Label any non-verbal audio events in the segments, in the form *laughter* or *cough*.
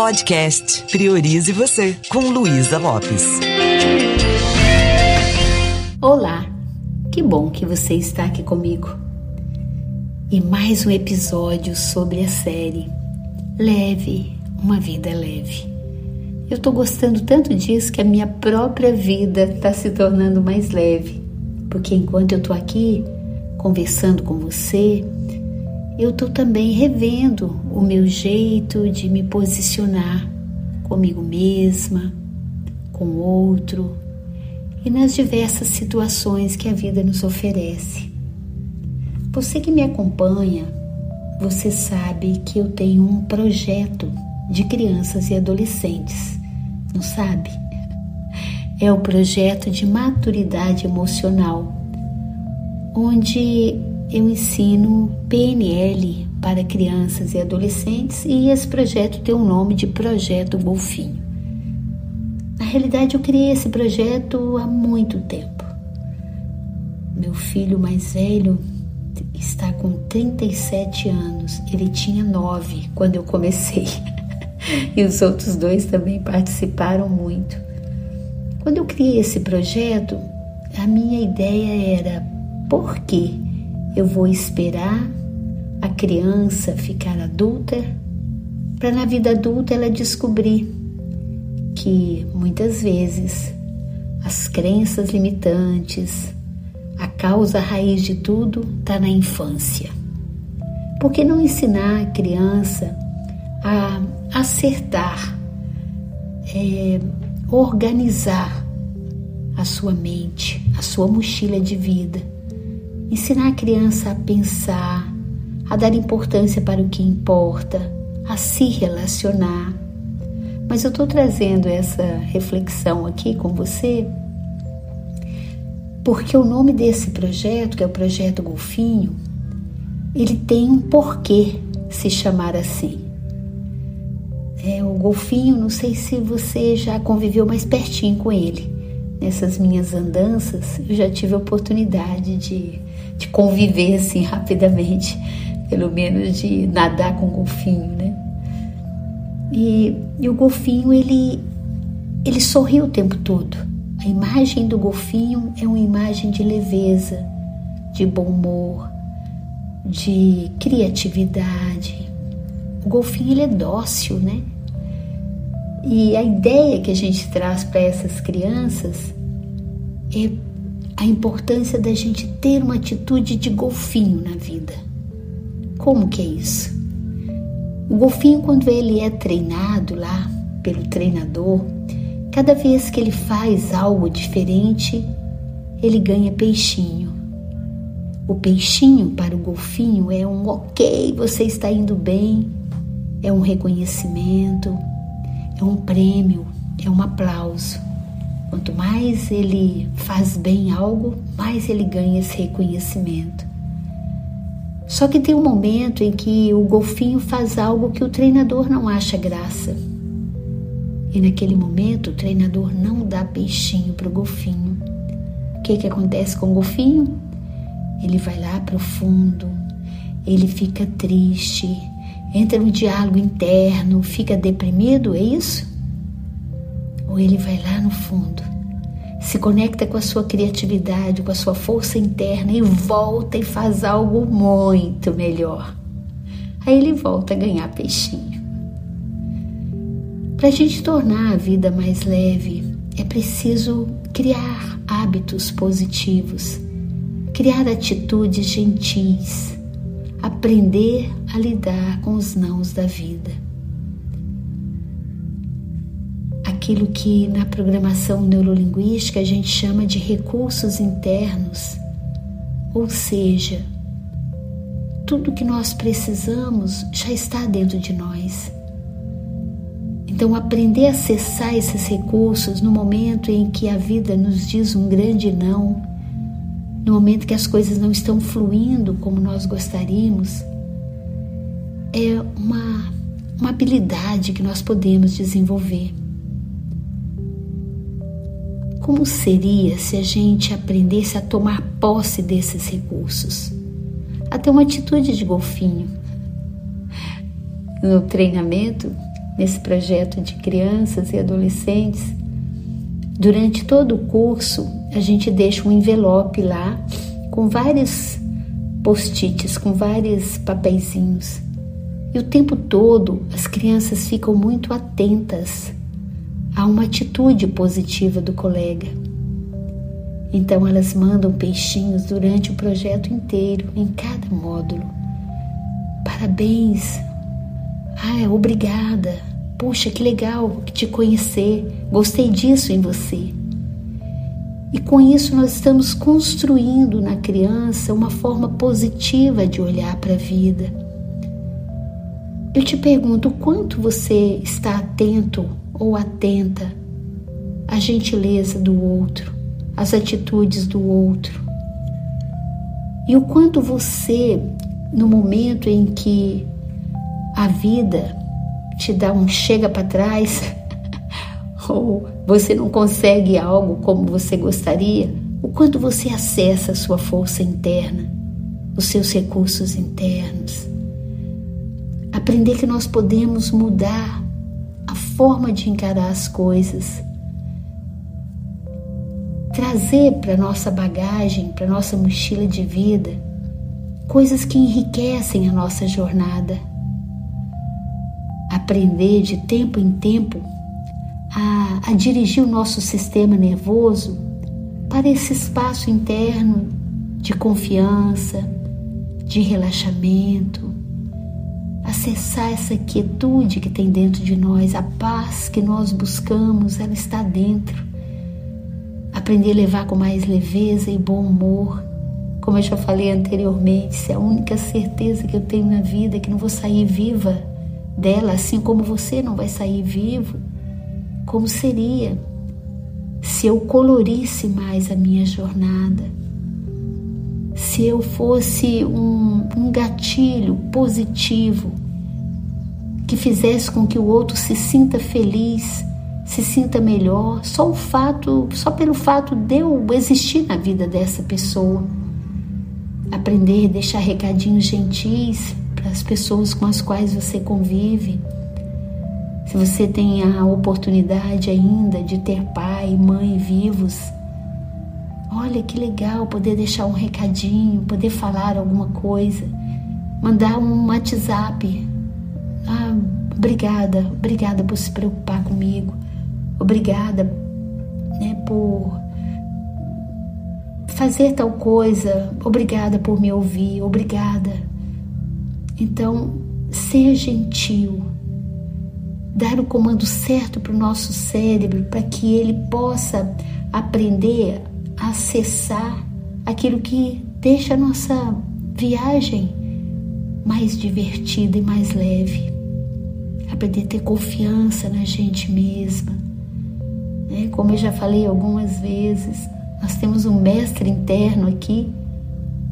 Podcast Priorize Você, com Luísa Lopes. Olá, que bom que você está aqui comigo. E mais um episódio sobre a série Leve, uma vida leve. Eu estou gostando tanto disso que a minha própria vida está se tornando mais leve, porque enquanto eu estou aqui conversando com você, eu estou também revendo o meu jeito de me posicionar comigo mesma, com outro e nas diversas situações que a vida nos oferece. Você que me acompanha, você sabe que eu tenho um projeto de crianças e adolescentes, não sabe? É o projeto de maturidade emocional, onde eu ensino PNL para crianças e adolescentes e esse projeto tem o nome de Projeto Golfinho. Na realidade, eu criei esse projeto há muito tempo. Meu filho mais velho está com 37 anos, ele tinha 9 quando eu comecei. *laughs* e os outros dois também participaram muito. Quando eu criei esse projeto, a minha ideia era por quê? Eu vou esperar a criança ficar adulta para na vida adulta ela descobrir que muitas vezes as crenças limitantes, a causa raiz de tudo está na infância. Por que não ensinar a criança a acertar, é, organizar a sua mente, a sua mochila de vida? Ensinar a criança a pensar, a dar importância para o que importa, a se relacionar. Mas eu estou trazendo essa reflexão aqui com você porque o nome desse projeto, que é o Projeto Golfinho, ele tem um porquê se chamar assim. É, o golfinho, não sei se você já conviveu mais pertinho com ele. Nessas minhas andanças, eu já tive a oportunidade de de conviver assim rapidamente, pelo menos de nadar com o golfinho, né? E, e o golfinho ele ele sorri o tempo todo. A imagem do golfinho é uma imagem de leveza, de bom humor, de criatividade. O golfinho ele é dócil, né? E a ideia que a gente traz para essas crianças é a importância da gente ter uma atitude de golfinho na vida. Como que é isso? O golfinho, quando ele é treinado lá pelo treinador, cada vez que ele faz algo diferente, ele ganha peixinho. O peixinho para o golfinho é um ok, você está indo bem, é um reconhecimento, é um prêmio, é um aplauso. Quanto mais ele faz bem algo, mais ele ganha esse reconhecimento. Só que tem um momento em que o golfinho faz algo que o treinador não acha graça. E naquele momento o treinador não dá peixinho para o golfinho. O que, que acontece com o golfinho? Ele vai lá para o fundo, ele fica triste, entra no diálogo interno, fica deprimido, é isso? Ou ele vai lá no fundo, se conecta com a sua criatividade, com a sua força interna e volta e faz algo muito melhor. Aí ele volta a ganhar peixinho. Para a gente tornar a vida mais leve, é preciso criar hábitos positivos, criar atitudes gentis, aprender a lidar com os nãos da vida. Aquilo que na programação neurolinguística a gente chama de recursos internos, ou seja, tudo que nós precisamos já está dentro de nós. Então, aprender a acessar esses recursos no momento em que a vida nos diz um grande não, no momento que as coisas não estão fluindo como nós gostaríamos, é uma, uma habilidade que nós podemos desenvolver. Como seria se a gente aprendesse a tomar posse desses recursos? A ter uma atitude de golfinho. No treinamento, nesse projeto de crianças e adolescentes, durante todo o curso a gente deixa um envelope lá com vários post-its, com vários papeizinhos. E o tempo todo as crianças ficam muito atentas a uma atitude positiva do colega. Então elas mandam peixinhos durante o projeto inteiro, em cada módulo. Parabéns. Ah, obrigada. Puxa, que legal te conhecer. Gostei disso em você. E com isso nós estamos construindo na criança uma forma positiva de olhar para a vida. Eu te pergunto, o quanto você está atento ou atenta à gentileza do outro, às atitudes do outro? E o quanto você, no momento em que a vida te dá um chega para trás, *laughs* ou você não consegue algo como você gostaria, o quanto você acessa a sua força interna, os seus recursos internos. Aprender que nós podemos mudar forma de encarar as coisas. Trazer para nossa bagagem, para nossa mochila de vida, coisas que enriquecem a nossa jornada. Aprender de tempo em tempo a, a dirigir o nosso sistema nervoso para esse espaço interno de confiança, de relaxamento, acessar essa quietude que tem dentro de nós, a paz que nós buscamos, ela está dentro. Aprender a levar com mais leveza e bom humor. Como eu já falei anteriormente, se é a única certeza que eu tenho na vida é que não vou sair viva dela, assim como você não vai sair vivo como seria se eu colorisse mais a minha jornada, se eu fosse um, um gatilho positivo que fizesse com que o outro se sinta feliz, se sinta melhor, só o fato, só pelo fato de eu existir na vida dessa pessoa. Aprender a deixar recadinhos gentis para as pessoas com as quais você convive se você tem a oportunidade ainda de ter pai e mãe vivos, olha que legal poder deixar um recadinho, poder falar alguma coisa, mandar um WhatsApp. Obrigada, obrigada por se preocupar comigo, obrigada né, por fazer tal coisa, obrigada por me ouvir, obrigada. Então, ser gentil dar o comando certo para o nosso cérebro para que ele possa aprender a acessar aquilo que deixa a nossa viagem mais divertida e mais leve. Aprender a ter confiança na gente mesma. É, como eu já falei algumas vezes, nós temos um mestre interno aqui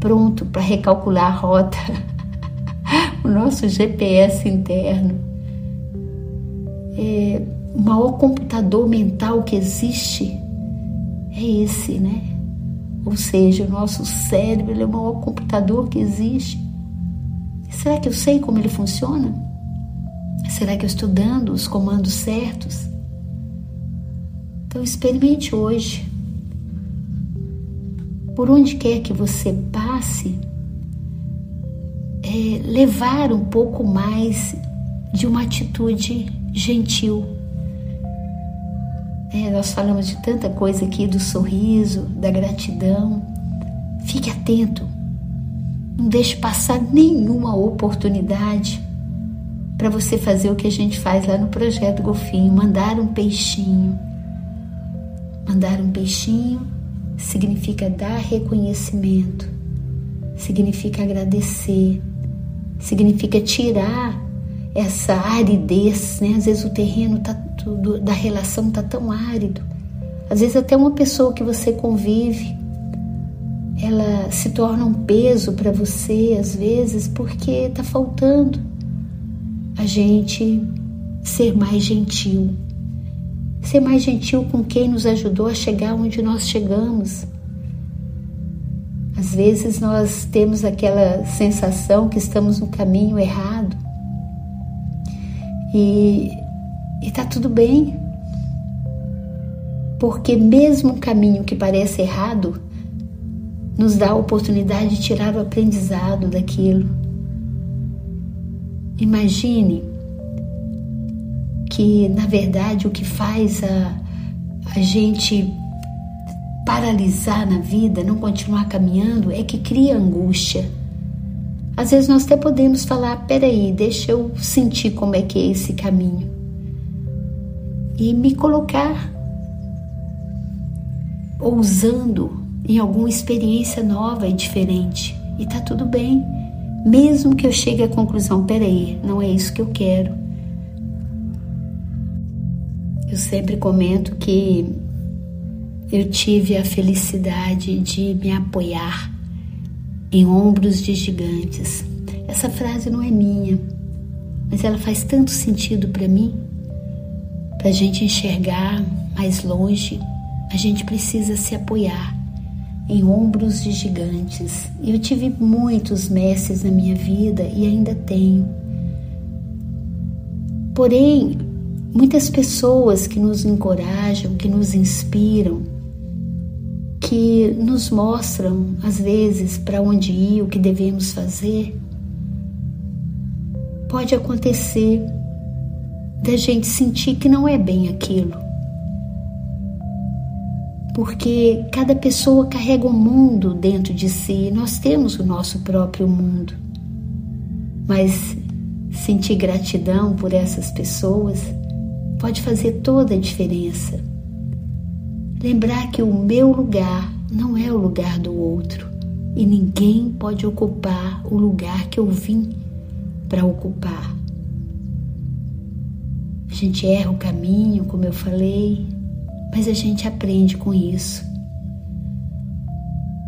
pronto para recalcular a rota, *laughs* o nosso GPS interno é, o maior computador mental que existe é esse, né? Ou seja, o nosso cérebro é o maior computador que existe. Será que eu sei como ele funciona? Será que eu estou dando os comandos certos? Então experimente hoje. Por onde quer que você passe, é, levar um pouco mais de uma atitude gentil. É, nós falamos de tanta coisa aqui do sorriso, da gratidão. Fique atento. Não deixe passar nenhuma oportunidade para você fazer o que a gente faz lá no projeto Golfinho, mandar um peixinho. Mandar um peixinho significa dar reconhecimento, significa agradecer, significa tirar essa aridez, né? Às vezes o terreno tá tudo, da relação tá tão árido. Às vezes até uma pessoa que você convive, ela se torna um peso para você às vezes porque tá faltando a gente ser mais gentil. Ser mais gentil com quem nos ajudou a chegar onde nós chegamos. Às vezes nós temos aquela sensação que estamos no caminho errado e E tá tudo bem. Porque mesmo um caminho que parece errado, nos dá a oportunidade de tirar o aprendizado daquilo. Imagine que, na verdade, o que faz a, a gente paralisar na vida, não continuar caminhando, é que cria angústia. Às vezes nós até podemos falar: peraí, deixa eu sentir como é que é esse caminho e me colocar ousando em alguma experiência nova e diferente. E tá tudo bem, mesmo que eu chegue à conclusão: peraí, não é isso que eu quero. Eu sempre comento que eu tive a felicidade de me apoiar em ombros de gigantes. Essa frase não é minha, mas ela faz tanto sentido para mim. Para a gente enxergar mais longe, a gente precisa se apoiar em ombros de gigantes. Eu tive muitos mestres na minha vida e ainda tenho. Porém, muitas pessoas que nos encorajam, que nos inspiram, que nos mostram, às vezes, para onde ir, o que devemos fazer, pode acontecer da gente sentir que não é bem aquilo. Porque cada pessoa carrega um mundo dentro de si, nós temos o nosso próprio mundo. Mas sentir gratidão por essas pessoas pode fazer toda a diferença. Lembrar que o meu lugar não é o lugar do outro e ninguém pode ocupar o lugar que eu vim para ocupar. A gente erra o caminho, como eu falei, mas a gente aprende com isso.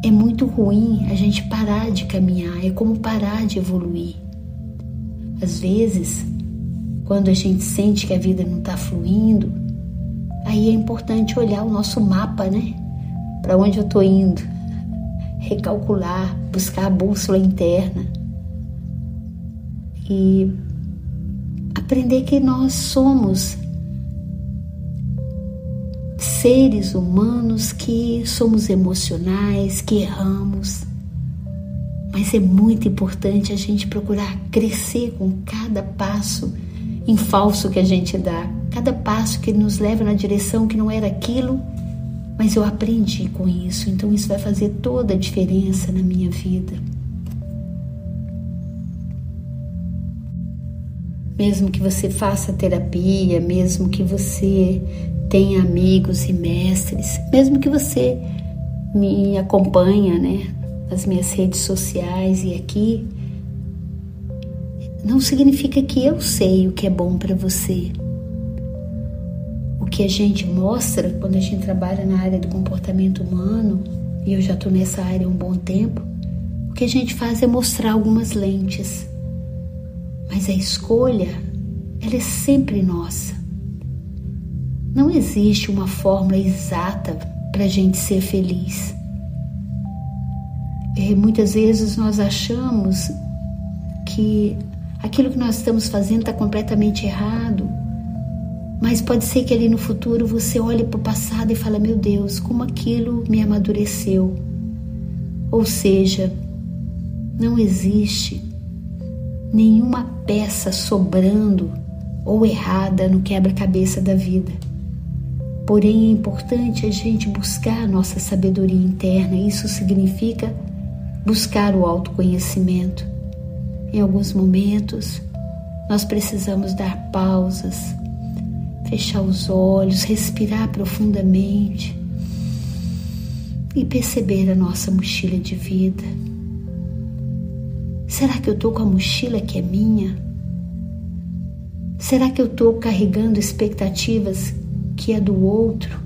É muito ruim a gente parar de caminhar, é como parar de evoluir. Às vezes, quando a gente sente que a vida não está fluindo, aí é importante olhar o nosso mapa, né? Para onde eu estou indo, recalcular, buscar a bússola interna e aprender que nós somos seres humanos que somos emocionais, que erramos. Mas é muito importante a gente procurar crescer com cada passo em falso que a gente dá, cada passo que nos leva na direção que não era aquilo, mas eu aprendi com isso, então isso vai fazer toda a diferença na minha vida. Mesmo que você faça terapia, mesmo que você tenha amigos e mestres, mesmo que você me acompanha, né, nas minhas redes sociais e aqui, não significa que eu sei o que é bom para você. O que a gente mostra quando a gente trabalha na área do comportamento humano, e eu já estou nessa área há um bom tempo, o que a gente faz é mostrar algumas lentes. Mas a escolha, ela é sempre nossa. Não existe uma fórmula exata para a gente ser feliz. E muitas vezes nós achamos que aquilo que nós estamos fazendo está completamente errado. Mas pode ser que ali no futuro você olhe para o passado e fale: Meu Deus, como aquilo me amadureceu. Ou seja, não existe nenhuma peça sobrando ou errada no quebra-cabeça da vida. Porém, é importante a gente buscar a nossa sabedoria interna. Isso significa buscar o autoconhecimento em alguns momentos, nós precisamos dar pausas, fechar os olhos, respirar profundamente e perceber a nossa mochila de vida. Será que eu estou com a mochila que é minha? Será que eu estou carregando expectativas que é do outro?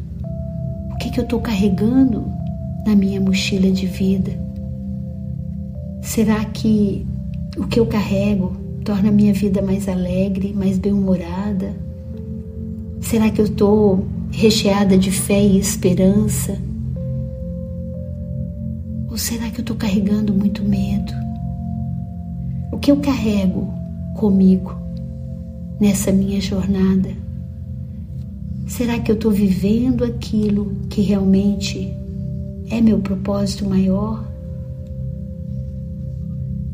O que, que eu estou carregando na minha mochila de vida? Será que o que eu carrego torna a minha vida mais alegre, mais bem-humorada? Será que eu estou recheada de fé e esperança? Ou será que eu estou carregando muito medo? O que eu carrego comigo nessa minha jornada? Será que eu estou vivendo aquilo que realmente é meu propósito maior?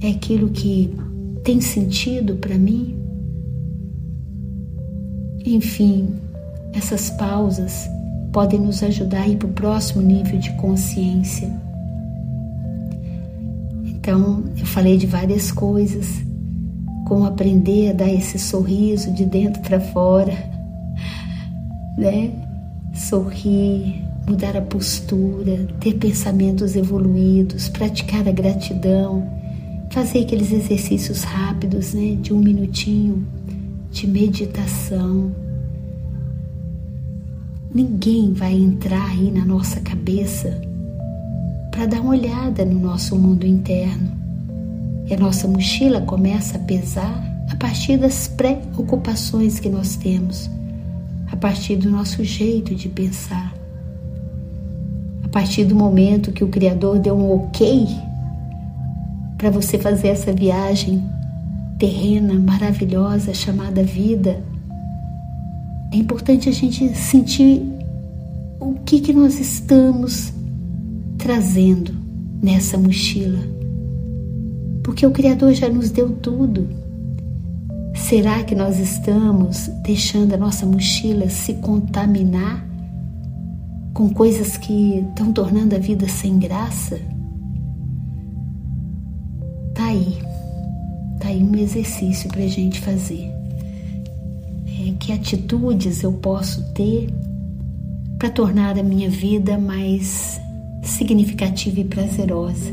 É aquilo que tem sentido para mim? Enfim, essas pausas podem nos ajudar a ir para o próximo nível de consciência. Então, eu falei de várias coisas, como aprender a dar esse sorriso de dentro para fora, né? Sorrir, mudar a postura, ter pensamentos evoluídos, praticar a gratidão, fazer aqueles exercícios rápidos, né? De um minutinho de meditação. Ninguém vai entrar aí na nossa cabeça para dar uma olhada no nosso mundo interno. E a nossa mochila começa a pesar a partir das preocupações que nós temos, a partir do nosso jeito de pensar. A partir do momento que o Criador deu um ok para você fazer essa viagem terrena maravilhosa chamada vida, é importante a gente sentir o que, que nós estamos trazendo nessa mochila. Porque o Criador já nos deu tudo. Será que nós estamos deixando a nossa mochila se contaminar com coisas que estão tornando a vida sem graça? Tá aí Tá aí um exercício para a gente fazer. É, que atitudes eu posso ter para tornar a minha vida mais significativa e prazerosa?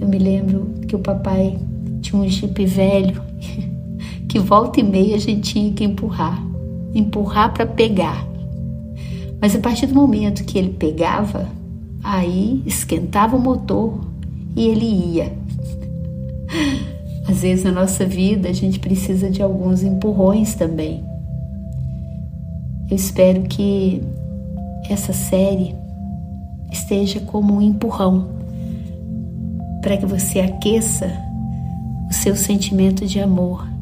Eu me lembro que o papai tinha um jipe velho *laughs* que volta e meia a gente tinha que empurrar empurrar para pegar. Mas a partir do momento que ele pegava, aí esquentava o motor e ele ia. Às vezes na nossa vida a gente precisa de alguns empurrões também. Eu espero que essa série esteja como um empurrão para que você aqueça o seu sentimento de amor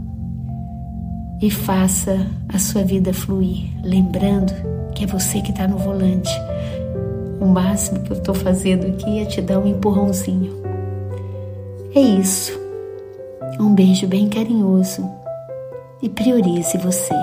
e faça a sua vida fluir, lembrando que é você que está no volante. O máximo que eu estou fazendo aqui é te dar um empurrãozinho. É isso. Um beijo bem carinhoso e priorize você.